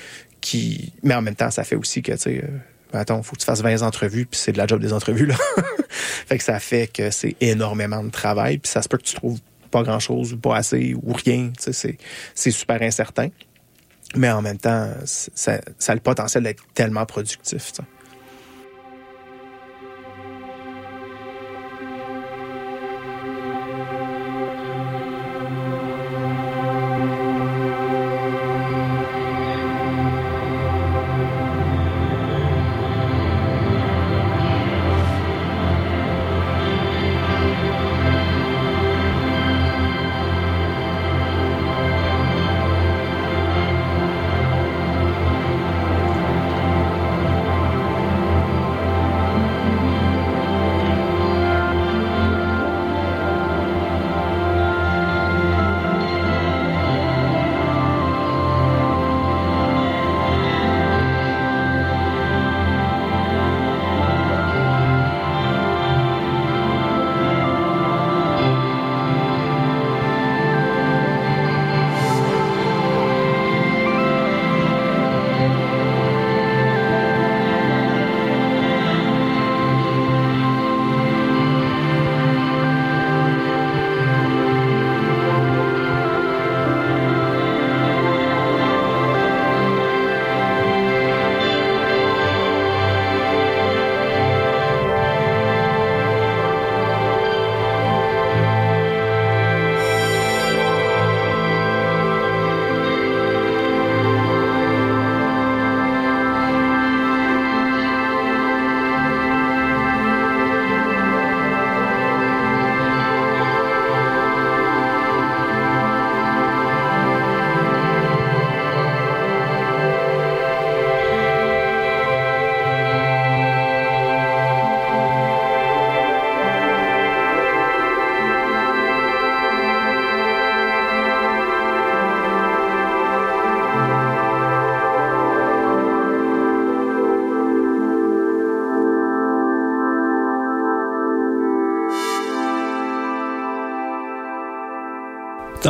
Qui... Mais en même temps, ça fait aussi que, tu sais, euh, attends, faut que tu fasses 20 entrevues, puis c'est de la job des entrevues, là. fait que ça fait que c'est énormément de travail, puis ça se peut que tu trouves pas grand-chose ou pas assez ou rien, c'est super incertain. Mais en même temps, ça, a le potentiel d'être tellement productif,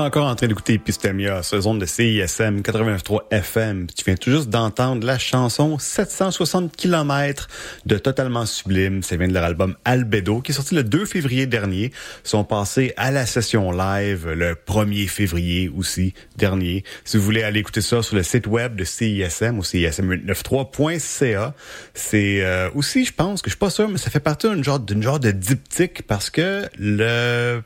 encore en train d'écouter Epistemia sur zone de CISM 89.3 FM. Tu viens tout juste d'entendre la chanson 760 km de Totalement Sublime. Ça vient de leur album Albedo qui est sorti le 2 février dernier. Ils sont passés à la session live le 1er février aussi dernier. Si vous voulez aller écouter ça sur le site web de CISM ou CISM893.ca, c'est euh, aussi, je pense, que je suis pas sûr, mais ça fait partie d'une genre, d'une genre de diptyque parce que le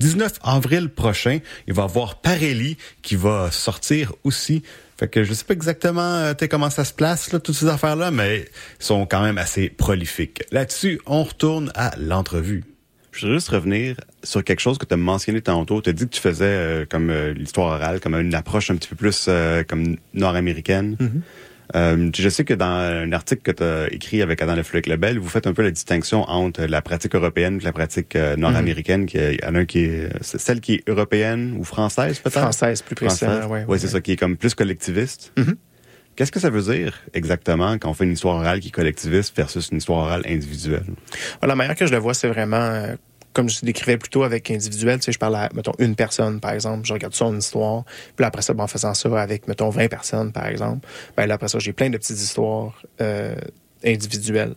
19 avril prochain, il va y avoir Parelli qui va sortir aussi. Fait que je sais pas exactement euh, comment ça se place, là, toutes ces affaires-là, mais ils sont quand même assez prolifiques. Là-dessus, on retourne à l'entrevue. Je voudrais juste revenir sur quelque chose que tu as mentionné tantôt. Tu as dit que tu faisais euh, comme euh, l'histoire orale, comme une approche un petit peu plus comme nord-américaine. Euh, je sais que dans un article que tu as écrit avec Adam Lefleuc Lebel, vous faites un peu la distinction entre la pratique européenne et la pratique euh, nord-américaine. Qui en a est celle qui est européenne ou française peut-être? Française plus précisément. Oui, ouais, c'est ça qui est comme plus collectiviste. Mhm. Qu'est-ce que ça veut dire exactement quand on fait une histoire orale qui est collectiviste versus une histoire orale individuelle? La manière que je le vois, c'est vraiment, euh, comme je décrivais plutôt avec individuel, tu sais, je parle à, mettons, une personne, par exemple, je regarde son histoire, puis après ça, ben, en faisant ça avec, mettons, 20 personnes, par exemple, ben là, après ça, j'ai plein de petites histoires euh, individuelles.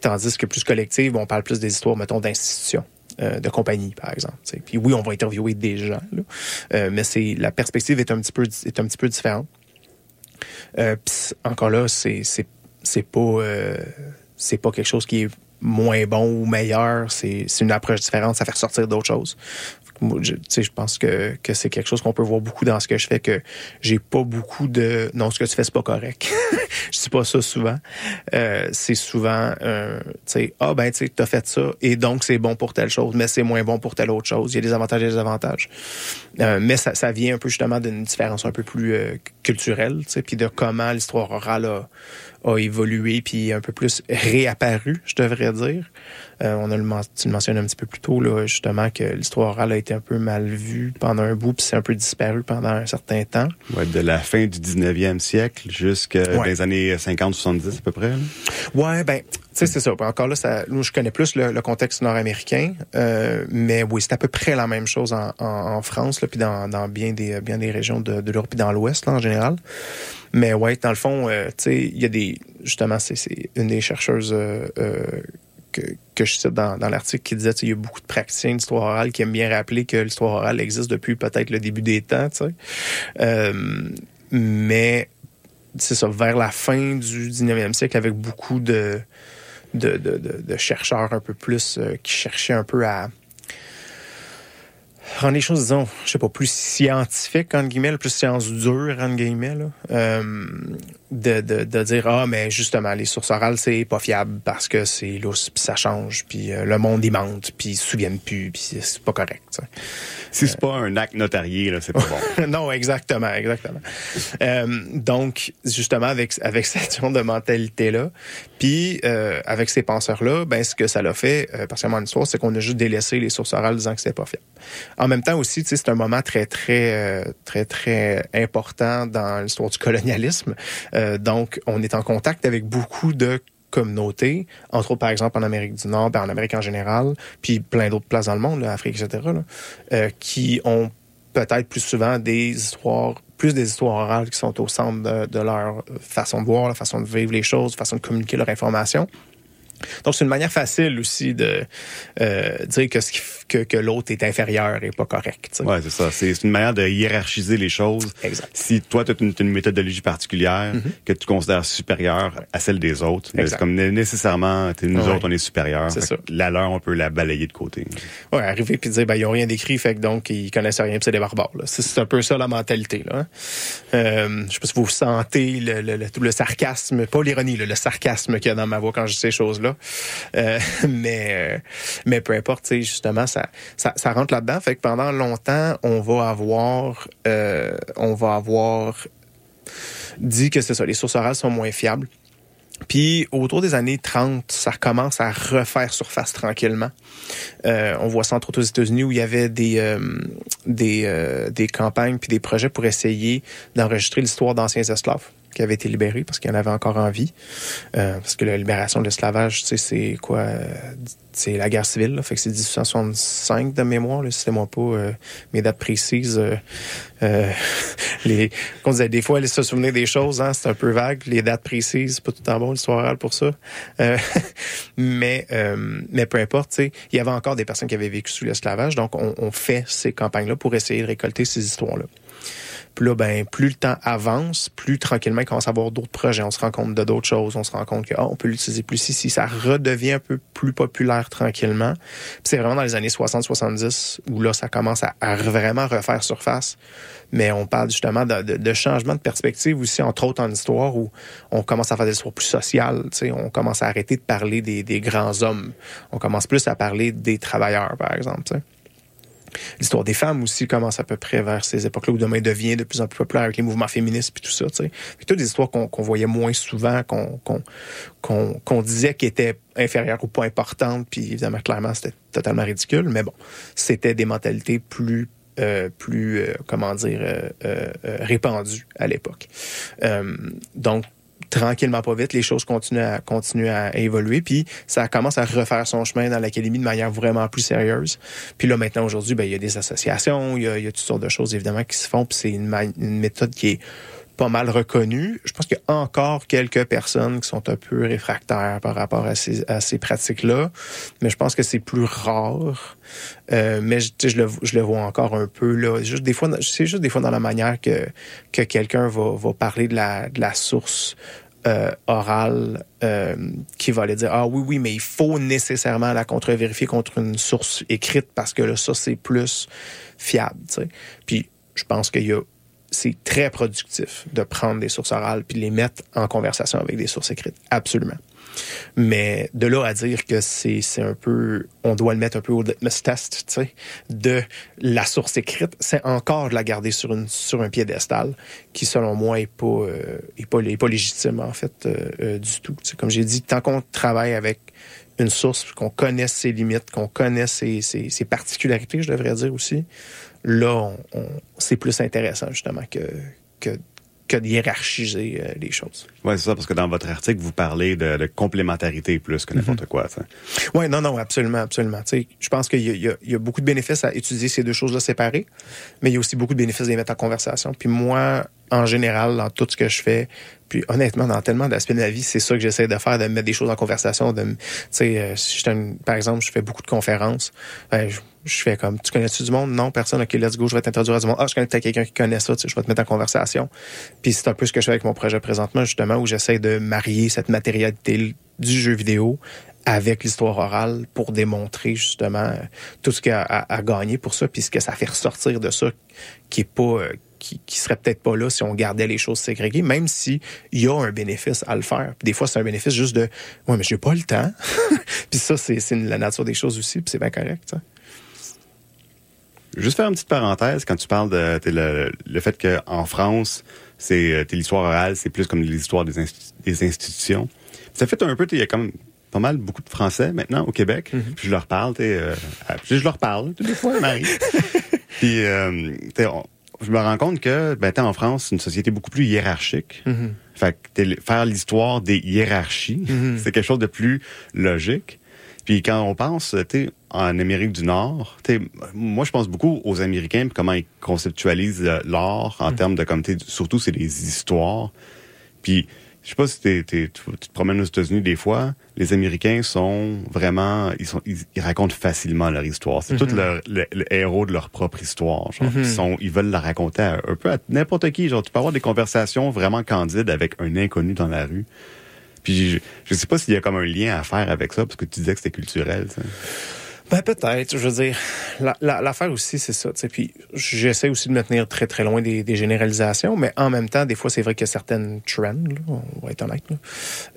Tandis que plus collective, on parle plus des histoires, mettons, d'institutions. Euh, de compagnie, par exemple. Puis oui, on va interviewer des gens, là, euh, mais c'est la perspective est un petit peu est un petit peu différente. Euh, encore là, c'est c'est pas c'est pas quelque chose qui est moins bon ou meilleur. C'est une approche différente. Ça fait ressortir d'autres choses je, je pense que, que c'est quelque chose qu'on peut voir beaucoup dans ce que je fais, que j'ai pas beaucoup de non, ce que tu fais, c'est pas correct. je dis pas ça souvent. Euh, c'est souvent euh, tu sais, ah ben tu as fait ça et donc c'est bon pour telle chose, mais c'est moins bon pour telle autre chose. Il y a des avantages et des avantages. Euh, mais ça, ça vient un peu justement d'une différence un peu plus euh, culturelle, tu sais, puis de comment l'histoire orale a, a évolué puis un peu plus réapparu, je devrais dire. Euh, on a le, tu le mentionnes un petit peu plus tôt, là, justement, que l'histoire orale a été un peu mal vue pendant un bout, puis c'est un peu disparu pendant un certain temps. Ouais, de la fin du 19e siècle jusqu'à les années 50-70 à peu près. Là. Ouais, ben, tu sais, c'est ça. Encore là, ça, nous, je connais plus le, contexte nord-américain, euh, mais oui, c'est à peu près la même chose en, en, France, là, puis dans, dans, bien des bien des régions de, de l'Europe, puis dans l'Ouest, en général. Mais ouais, dans le fond, euh, tu sais, il y a des, justement, c'est une des chercheuses euh, euh que, je cite dans, dans l'article qui disait qu'il y a beaucoup de praticiens d'histoire orale qui aiment bien rappeler que l'histoire orale existe depuis peut-être le début des temps. Euh, mais c'est ça, vers la fin du 19e siècle, avec beaucoup de, de, de, de chercheurs un peu plus euh, qui cherchaient un peu à rendre les choses, disons, je sais pas, plus scientifiques, entre guillemets, plus science dure, entre guillemets, là. Euh, de, de, de, dire, ah, mais justement, les sources orales, c'est pas fiable parce que c'est lousse, puis ça change, puis euh, le monde, il mente, puis ils se souviennent plus, puis c'est pas correct. T'sais. Si c'est pas un acte notarié, là, c'est pas bon. non, exactement, exactement. Euh, donc, justement, avec, avec cette genre de mentalité-là, puis euh, avec ces penseurs-là, ben, ce que ça l'a fait, euh, particulièrement en histoire, c'est qu'on a juste délaissé les sources orales disant que c'était pas fiable. En même temps aussi, c'est un moment très, très, euh, très, très important dans l'histoire du colonialisme. Euh, donc, on est en contact avec beaucoup de communautés, entre autres, par exemple, en Amérique du Nord, ben, en Amérique en général, puis plein d'autres places dans le monde, l'Afrique, etc., euh, qui ont peut-être plus souvent des histoires, plus des histoires orales qui sont au centre de, leur façon de voir, la façon de vivre les choses, façon de communiquer leur information. Donc, c'est une manière facile aussi de euh, dire que, ce qui, que, que l'autre est inférieur et pas correct. Oui, c'est ça. C'est une manière de hiérarchiser les choses. Exact. Si toi, tu as une, une, méthodologie particulière mm-hmm. que tu considères supérieure à celle des autres, c'est comme nécessairement, nous autres, on est supérieurs. C'est ça. La leur, on peut la balayer de côté. Oui, arriver puis dire, ben, ils n'ont rien d'écrit, fait que donc, ils connaissent rien, puis c'est des barbares. C'est un peu ça, la mentalité. Là, hein. euh, je sais pas si vous sentez le, le, le, tout le sarcasme, pas l'ironie, le sarcasme qu'il y a dans ma voix quand je dis ces choses-là. Euh, mais, euh, mais peu importe, justement, ça, ça, rentre là-dedans. Fait que pendant longtemps, on va avoir, euh, on va avoir dit que c'est ça, les sources orales sont moins fiables. Puis autour des années 30, ça commence à refaire surface tranquillement. Euh, on voit ça entre autres aux États-Unis où il y avait des des, euh, des campagnes puis des projets pour essayer d'enregistrer l'histoire d'anciens esclaves qui avaient été libérés parce qu'il y en avait encore en vie. Euh, parce que la libération de l'esclavage, tu sais, c'est quoi? C'est la guerre civile, là, fait que c'est 1865 de mémoire, là, c'était moi pas euh, mes dates précises. Euh, euh les, on disait des fois, se souvenir des choses, hein, c'est un peu vague. Les dates précises, pas tout temps bon l'histoire orale pour ça. Euh, mais, mais peu importe, tu sais, il y avait encore des personnes qui avaient vécu sous l'esclavage, donc on, on fait ces campagnes-là pour essayer de récolter ces histoires-là. Là, ben, plus le temps avance, plus tranquillement, il commence à avoir d'autres projets. On se rend compte de d'autres choses. On se rend compte que oh, on peut l'utiliser plus ici. Ça redevient un peu plus populaire tranquillement. C'est vraiment dans les années 60-70 où là, ça commence à, vraiment refaire surface. Mais on parle justement de, de, de, changement de perspective aussi, entre autres en histoire, où on commence à faire des histoires plus sociales. On commence à arrêter de parler des, grands hommes. On commence plus à parler des travailleurs, par exemple. L'histoire des femmes aussi commence à peu près vers ces époques-là où demain devient de plus en plus populaire avec les mouvements féministes et tout ça. Tu sais. toutes des histoires qu'on voyait moins souvent, qu'on qu'on disait qu'elles étaient inférieures ou pas importantes, puis évidemment, clairement, c'était totalement ridicule, mais bon, c'était des mentalités plus euh, plus, euh, comment dire, euh, répandues à l'époque. donc, tranquillement pas vite, les choses continuent à continuer à évoluer, puis ça commence à refaire son chemin dans l'académie de manière vraiment plus sérieuse. Puis là maintenant aujourd'hui, ben il y a des associations, il y a, il y a toutes sortes de choses évidemment qui se font, puis c'est une, une méthode qui est pas mal reconnu. Je pense qu'il y a encore quelques personnes qui sont un peu réfractaires par rapport à ces, pratiques-là, mais je pense que c'est plus rare. Euh, mais je, le, vois encore un peu là. Juste des fois, c'est juste des fois dans la manière que que quelqu'un va, parler de la, source euh, orale euh, qui va aller dire ah oui oui mais il faut nécessairement la contre-vérifier contre une source écrite parce que là ça c'est plus fiable. Puis je pense qu'il y a c'est très productif de prendre des sources orales puis les mettre en conversation avec des sources écrites. Absolument. Mais de là à dire que c'est un peu, on doit le mettre un peu au litmus test, tu sais, de la source écrite, c'est encore de la garder sur une sur un piédestal qui, selon moi, est pas euh, est pas, est pas légitime en fait euh, euh, du tout. comme j'ai dit, tant qu'on travaille avec une source, qu'on connaisse ses limites, qu'on connaisse ses, ses, ses, particularités, je devrais dire aussi, là, on, c'est plus intéressant justement que, que, que de hiérarchiser euh, les choses. Oui, c'est ça, parce que dans votre article, vous parlez de, complémentarité plus que n'importe mhm. quoi. Oui, non, non, absolument, absolument. je pense qu'il y, y, a beaucoup de bénéfices à utiliser ces deux choses-là séparées, mais il y a aussi beaucoup de bénéfices de les mettre en conversation. Puis moi, en général, dans tout ce que je fais, puis honnêtement, dans tellement d'aspects de ma vie, c'est ça que j'essaie de faire, de mettre des choses en conversation. De, sais, euh, si je par exemple, je fais beaucoup de conférences. Ben, je, fais comme, tu connais-tu du monde? Non, personne. OK, let's go, je vais t'introduire à du monde. Ah, je connais peut-être quelqu'un qui connaît ça, je vais te mettre en conversation. Puis c'est un peu ce que je fais avec mon projet présentement, justement, où j'essaie de marier cette matérialité du jeu vidéo avec l'histoire orale pour démontrer justement tout ce qu'il y a à, gagner pour ça, puis ce que ça fait ressortir de ça, qui est pas euh, qui, qui serait peut-être pas là si on gardait les choses ségrégées, même s'il y a un bénéfice à le faire. des fois, c'est un bénéfice juste de Ouais, mais j'ai pas le temps. puis ça, c'est la nature des choses aussi, puis c'est bien correct. Juste faire une petite parenthèse quand tu parles de le, le fait qu'en France, c'est euh, l'histoire orale, c'est plus comme l'histoire des, des institutions. Ça fait un peu, il y a comme pas mal beaucoup de Français maintenant au Québec. Mm-hmm. Puis je leur parle, euh, je leur parle les fois, Marie. puis euh, je me rends compte que, ben, en France, c'est une société beaucoup plus hiérarchique. Mm-hmm. Fait que faire l'histoire des hiérarchies, mm-hmm. c'est quelque chose de plus logique. Puis quand on pense, tu en Amérique du Nord, moi je pense beaucoup aux Américains comment ils conceptualisent euh, l'art en mm-hmm. termes de comme surtout c'est des histoires. Puis je sais pas si tu te promènes aux États-Unis des fois, les Américains sont vraiment, ils sont, ils, racontent facilement leur histoire. C'est tout mhm. le, héros de leur propre histoire. Genre, ils mhm. sont, ils veulent la raconter un peu à n'importe qui. Genre, tu peux avoir des conversations vraiment candides avec un inconnu dans la rue. Puis je, je sais pas s'il y a comme un lien à faire avec ça parce que tu disais que c'était culturel. Ça. Ben peut-être, je veux dire, l'affaire la, aussi c'est ça. Puis j'essaie aussi de me tenir très très loin des, des, généralisations, mais en même temps, des fois c'est vrai qu'il y a certaines trends, on va être honnête.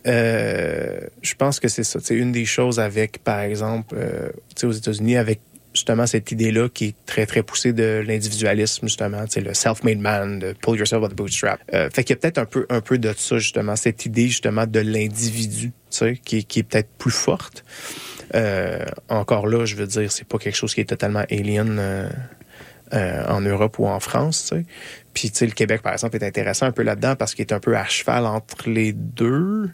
Euh, je pense que c'est ça. C'est une des choses avec, par exemple, euh, aux États-Unis, avec justement cette idée-là qui est très, très poussée de l'individualisme, justement, le self-made man, de pull yourself by the bootstrap. Euh, fait qu'il y a peut-être un peu, un peu de ça, justement, cette idée, justement, de l'individu, qui, qui est peut-être plus forte. Euh, encore là, je veux dire, c'est pas quelque chose qui est totalement alien euh, euh, en Europe ou en France. Tu. Puis, tu sais, le Québec, par exemple, est intéressant un peu là-dedans parce qu'il est un peu à cheval entre les deux.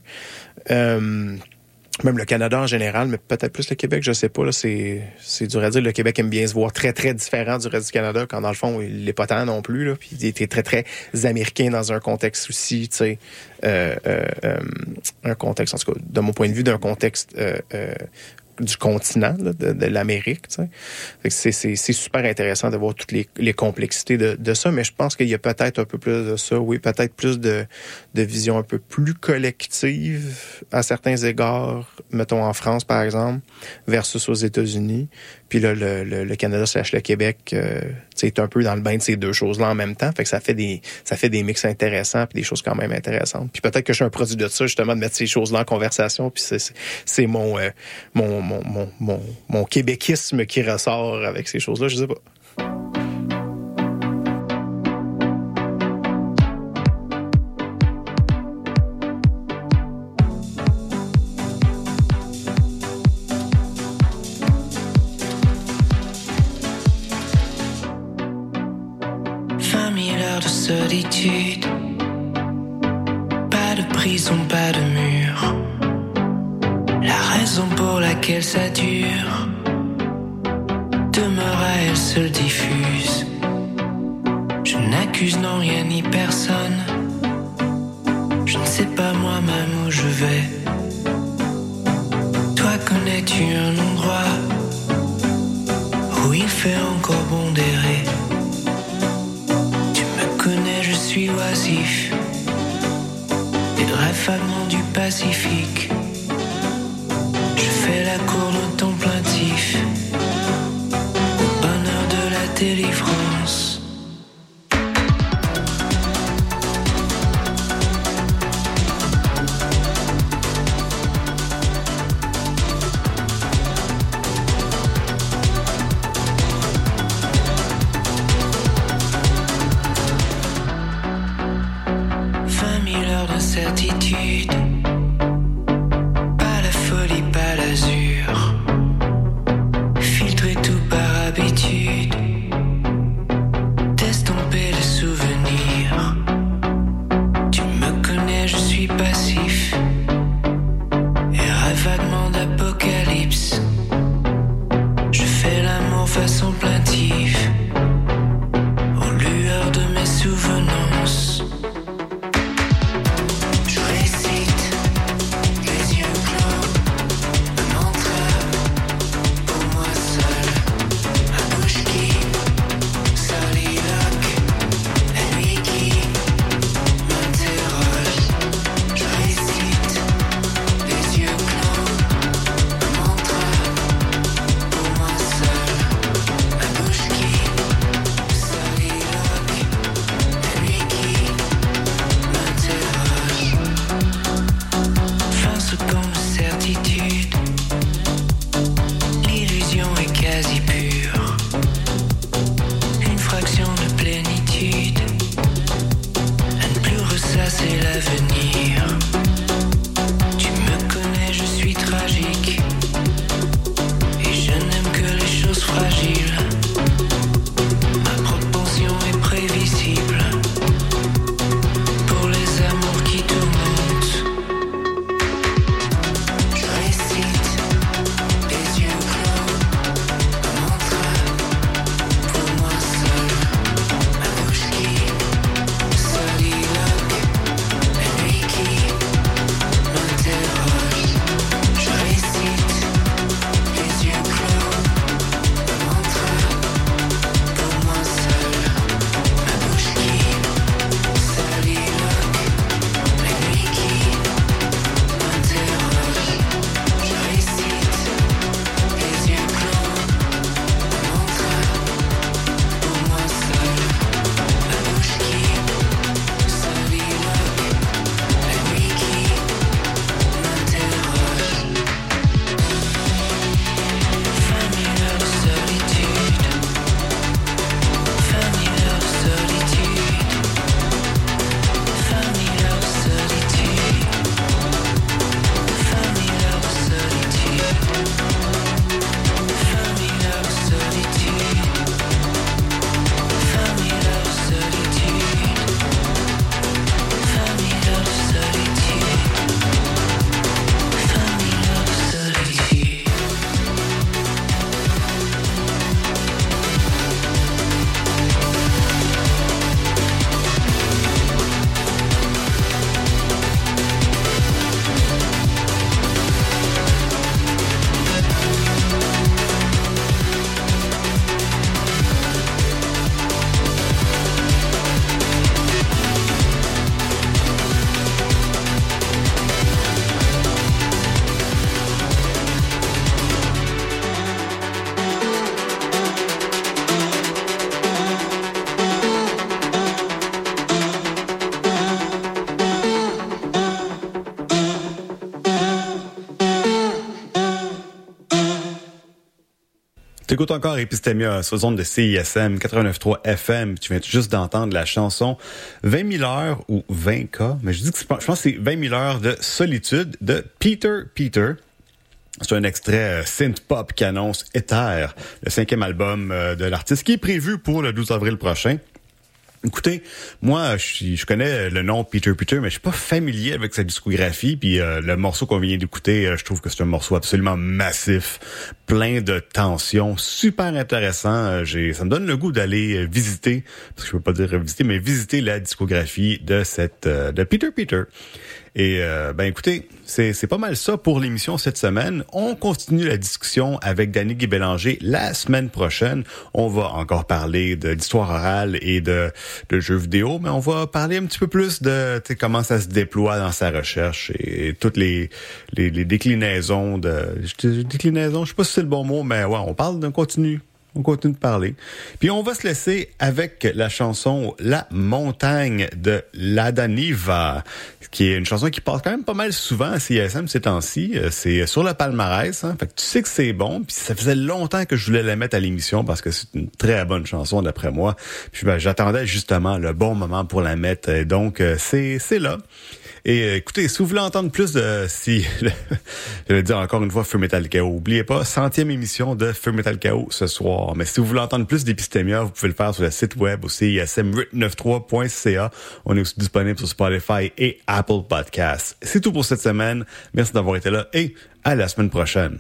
même le Canada en général, mais peut-être plus le Québec, je sais pas. C'est, c'est dur à dire. Le Québec aime bien se voir très, très différent du reste du Canada, quand dans le fond, il n'est pas tant non plus. Puis il était très, très américain dans un contexte aussi, tu sais. un contexte, en tout cas, de mon point de vue, d'un contexte du continent, de, l'Amérique. C'est super intéressant de voir toutes les, les complexités de, de, ça, mais je pense qu'il y a peut-être un peu plus de ça, oui, peut-être plus de, de vision un peu plus collective à certains égards, mettons en France par exemple, versus aux États-Unis, Puis là, le, le, le Canada slash le Québec, euh, est un peu dans le bain de ces deux choses-là en même temps. Fait que ça fait des ça fait des mix intéressants puis des choses quand même intéressantes. Puis peut-être que je suis un produit de ça, justement, de mettre ces choses-là en conversation. Puis c'est, mon, euh, mon, mon, mon, mon, mon québéquisme qui ressort avec ces choses-là. Je sais. Pas ça dure demeure à elle seule diffuse. Je n'accuse non rien ni personne. Je ne sais pas moi-même où je vais. Toi connais-tu un endroit où il fait encore bon d'errer? suis oisif et rêve du Pacifique. T'écoutes encore Epistemia sur zone de CISM 89.3 FM. Tu viens juste d'entendre la chanson 20 000 heures ou 20K, mais je dis que je pense que c'est 20 000 heures de solitude de Peter Peter. C'est un extrait euh, synth pop qui annonce Ether, le cinquième album euh, de l'artiste qui est prévu pour le 12 avril prochain. Écoutez, moi, je, je, connais le nom Peter Peter, mais je suis pas familier avec sa discographie. Puis euh, le morceau qu'on vient d'écouter, euh, je trouve que c'est un morceau absolument massif, plein de tensions, super intéressant. Euh, ça me donne le goût d'aller visiter, parce que je peux pas dire visiter, mais visiter la discographie de cette de Peter Peter. Et euh, ben écoutez, c'est pas mal ça pour l'émission cette semaine. On continue la discussion avec Danny Guy-Bélanger la semaine prochaine. On va encore parler de l'histoire orale et de, de jeux vidéo, mais on va parler un petit peu plus de comment ça se déploie dans sa recherche et, toutes les, les, les déclinaisons de déclinaisons, je sais pas si c'est le bon mot, mais ouais, on parle d'un continu on continue de parler. Puis on va se laisser avec la chanson La montagne de l'Adaniva, qui est une chanson qui passe quand même pas mal souvent à CSM ces temps-ci. Euh, c'est sur le palmarès, hein. Fait que tu sais que c'est bon. Puis ça faisait longtemps que je voulais la mettre à l'émission parce que c'est une très bonne chanson d'après moi. Puis ben, j'attendais justement le bon moment pour la mettre. Et donc euh, c'est c'est là. Et euh, écoutez, si vous voulez entendre plus de si je vais dire encore une fois Feu Metal Chaos, oubliez pas, centième émission de Feu Metal Chaos ce soir. Mais si vous voulez entendre plus d'épistémia, vous pouvez le faire sur le site web aussi ism893.ca. On est aussi disponible sur Spotify et Apple Podcasts. C'est tout pour cette semaine. Merci d'avoir été là et à la semaine prochaine.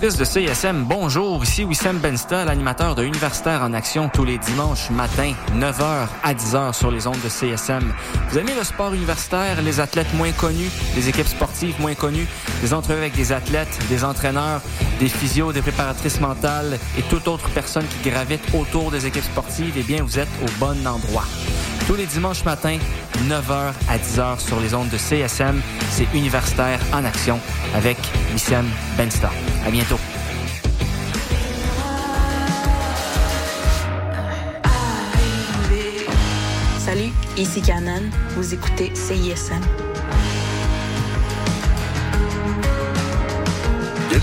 De CSM, bonjour. Ici Wissam Bensta, l'animateur de Universitaire en Action tous les dimanches matin, 9h à 10h sur les ondes de CSM. Vous aimez le sport universitaire, les athlètes moins connus, les équipes sportives moins connues, des entrevues avec des athlètes, des entraîneurs, des physios, des préparatrices mentales et toute autre personne qui gravite autour des équipes sportives, eh bien, vous êtes au bon endroit tous les dimanches matins, 9h à 10h sur les ondes de CSM. C'est Universitaire en action avec Missem Benstar. À bientôt. Salut, ici Canon. Vous écoutez CISM.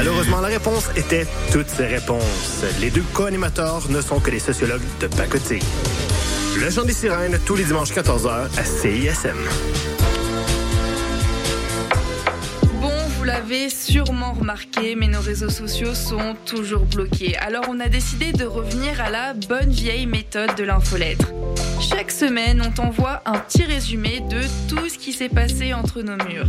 Malheureusement, la réponse était toutes ces réponses. Les deux co-animateurs ne sont que des sociologues de pacotille. Le Chant des Sirènes, tous les dimanches 14h à CISM. Bon, vous l'avez sûrement remarqué, mais nos réseaux sociaux sont toujours bloqués. Alors on a décidé de revenir à la bonne vieille méthode de l'infolettre. Chaque semaine, on t'envoie un petit résumé de tout ce qui s'est passé entre nos murs.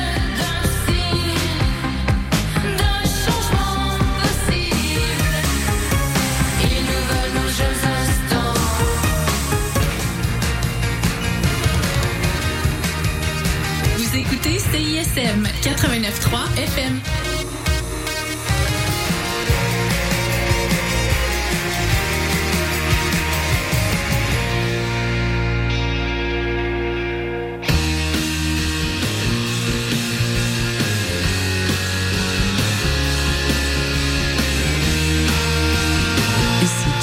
CISM 89.3 FM.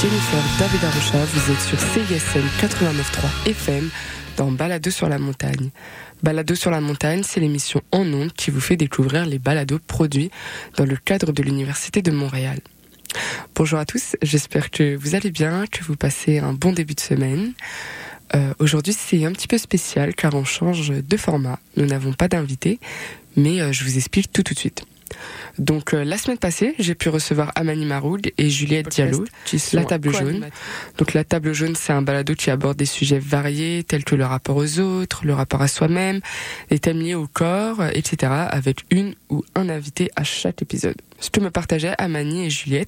Jennifer David Arrocha, vous êtes sur CISM 89.3 FM dans Balado sur la montagne. Balado sur la montagne, c'est l'émission en ondes qui vous fait découvrir les balados produits dans le cadre de l'Université de Montréal. Bonjour à tous, j'espère que vous allez bien, que vous passez un bon début de semaine. Euh, Aujourd'hui, c'est un petit peu spécial car on change de format. Nous n'avons pas d'invité, mais euh, je vous explique tout tout de suite. Donc euh, la semaine passée, j'ai pu recevoir Amani Maroug et Juliette Diallo, qui sont la table jaune. Donc la table jaune, c'est un balado qui aborde des sujets variés tels que le rapport aux autres, le rapport à soi-même, les thèmes liés au corps, etc. avec une ou un invité à chaque épisode. Ce que me partageaient Amani et Juliette